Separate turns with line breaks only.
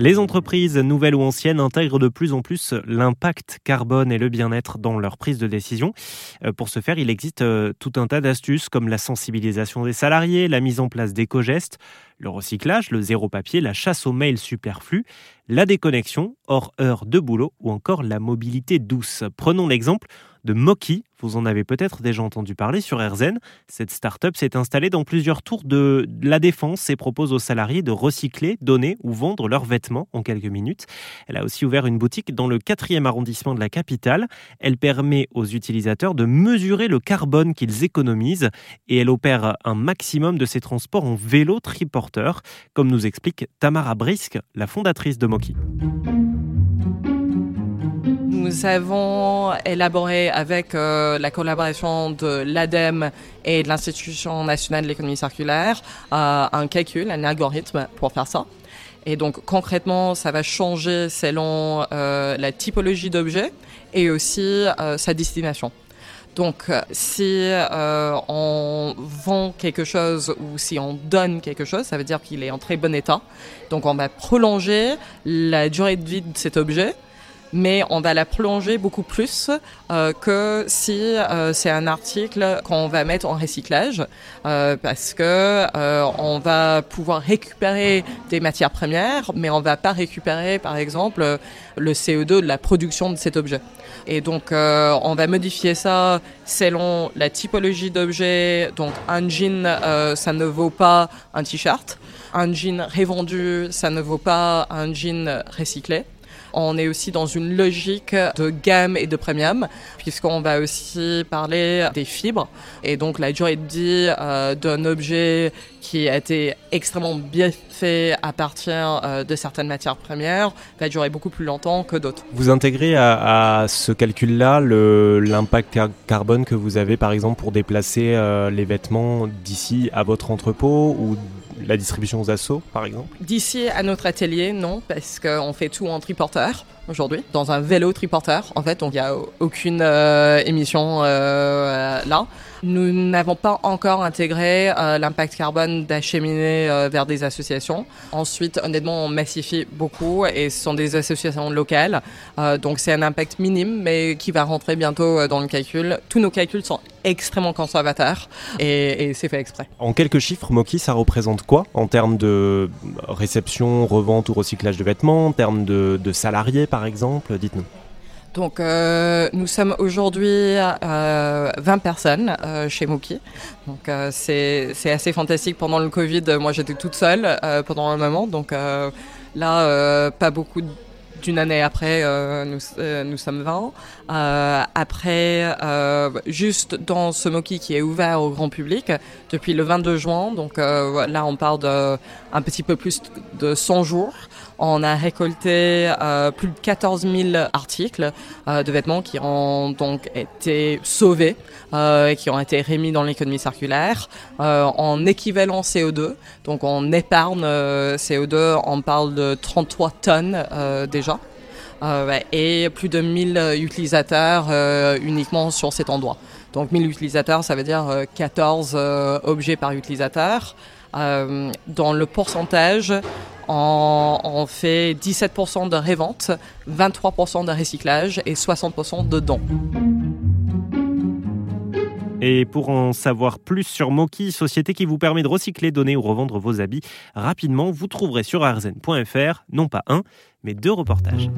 Les entreprises, nouvelles ou anciennes, intègrent de plus en plus l'impact carbone et le bien-être dans leur prise de décision. Euh, pour ce faire, il existe euh, tout un tas d'astuces comme la sensibilisation des salariés, la mise en place d'éco-gestes, le recyclage, le zéro papier, la chasse aux mails superflus, la déconnexion hors heure de boulot ou encore la mobilité douce. Prenons l'exemple de Moki. Vous en avez peut-être déjà entendu parler sur RZN. Cette start-up s'est installée dans plusieurs tours de la défense et propose aux salariés de recycler, donner ou vendre leurs vêtements en quelques minutes. Elle a aussi ouvert une boutique dans le 4e arrondissement de la capitale. Elle permet aux utilisateurs de mesurer le carbone qu'ils économisent et elle opère un maximum de ses transports en vélo triporteur, comme nous explique Tamara Brisque, la fondatrice de Moki.
Nous avons élaboré avec euh, la collaboration de l'ADEME et de l'Institution nationale de l'économie circulaire euh, un calcul, un algorithme pour faire ça. Et donc concrètement, ça va changer selon euh, la typologie d'objet et aussi sa destination. Donc, si on vend quelque chose ou si on donne quelque chose, ça veut dire qu'il est en très bon état. Donc, on va prolonger la durée de vie de cet objet mais on va la prolonger beaucoup plus euh, que si euh, c'est un article qu'on va mettre en recyclage, euh, parce que on va pouvoir récupérer des matières premières, mais on va pas récupérer, par exemple, le CO2 de la production de cet objet. Et donc, on va modifier ça selon la typologie d'objet. Donc, un jean, ça ne vaut pas un t-shirt. Un jean revendu, ça ne vaut pas un jean recyclé. On est aussi dans une logique de gamme et de premium, puisqu'on va aussi parler des fibres. Et donc la durée de vie euh, d'un objet qui a été extrêmement bien fait à partir euh, de certaines matières premières va durer beaucoup plus longtemps que d'autres.
Vous intégrez à, ce calcul-là l'impact carbone que vous avez par exemple pour déplacer euh, les vêtements d'ici à votre entrepôt ou la distribution aux assos, par exemple
D'ici à notre atelier, non, parce qu'on fait tout en triporteur aujourd'hui, dans un vélo triporteur. En fait, il n'y a aucune euh, émission euh, là. Nous n'avons pas encore intégré euh, l'impact carbone d'acheminer vers des associations. Ensuite, honnêtement, on massifie beaucoup et ce sont des associations locales. Donc c'est un impact minime, mais qui va rentrer bientôt dans le calcul. Tous nos calculs sont extrêmement conservateurs et, c'est fait exprès.
En quelques chiffres, Moki, ça représente quoi en termes de réception, revente ou recyclage de vêtements, en termes de, de salariés par exemple Dites-nous.
Donc euh, nous sommes aujourd'hui euh, 20 personnes euh, chez Moki. Donc euh, c'est assez fantastique. Pendant le Covid, moi j'étais toute seule euh, pendant un moment. Donc là, pas beaucoup d'une année après, nous, nous sommes 20. après, juste dans ce Moki qui est ouvert au grand public depuis le 22 juin. Donc là, on parle de un petit peu plus de 100 jours. On a récolté euh, plus de 14 000 articles euh, de vêtements qui ont donc été sauvés euh, et qui ont été remis dans l'économie circulaire en équivalent CO2. Donc en épargne CO2, on parle de 33 tonnes déjà. Et plus de 1000 utilisateurs uniquement sur cet endroit. Donc 1000 utilisateurs, ça veut dire 14 objets par utilisateur. dans le pourcentage, on, fait 17% de révente, 23% de recyclage et 60% de dons.
Et pour en savoir plus sur Moki, société qui vous permet de recycler, donner ou revendre vos habits rapidement, vous trouverez sur arzen.fr non pas un, mais deux reportages.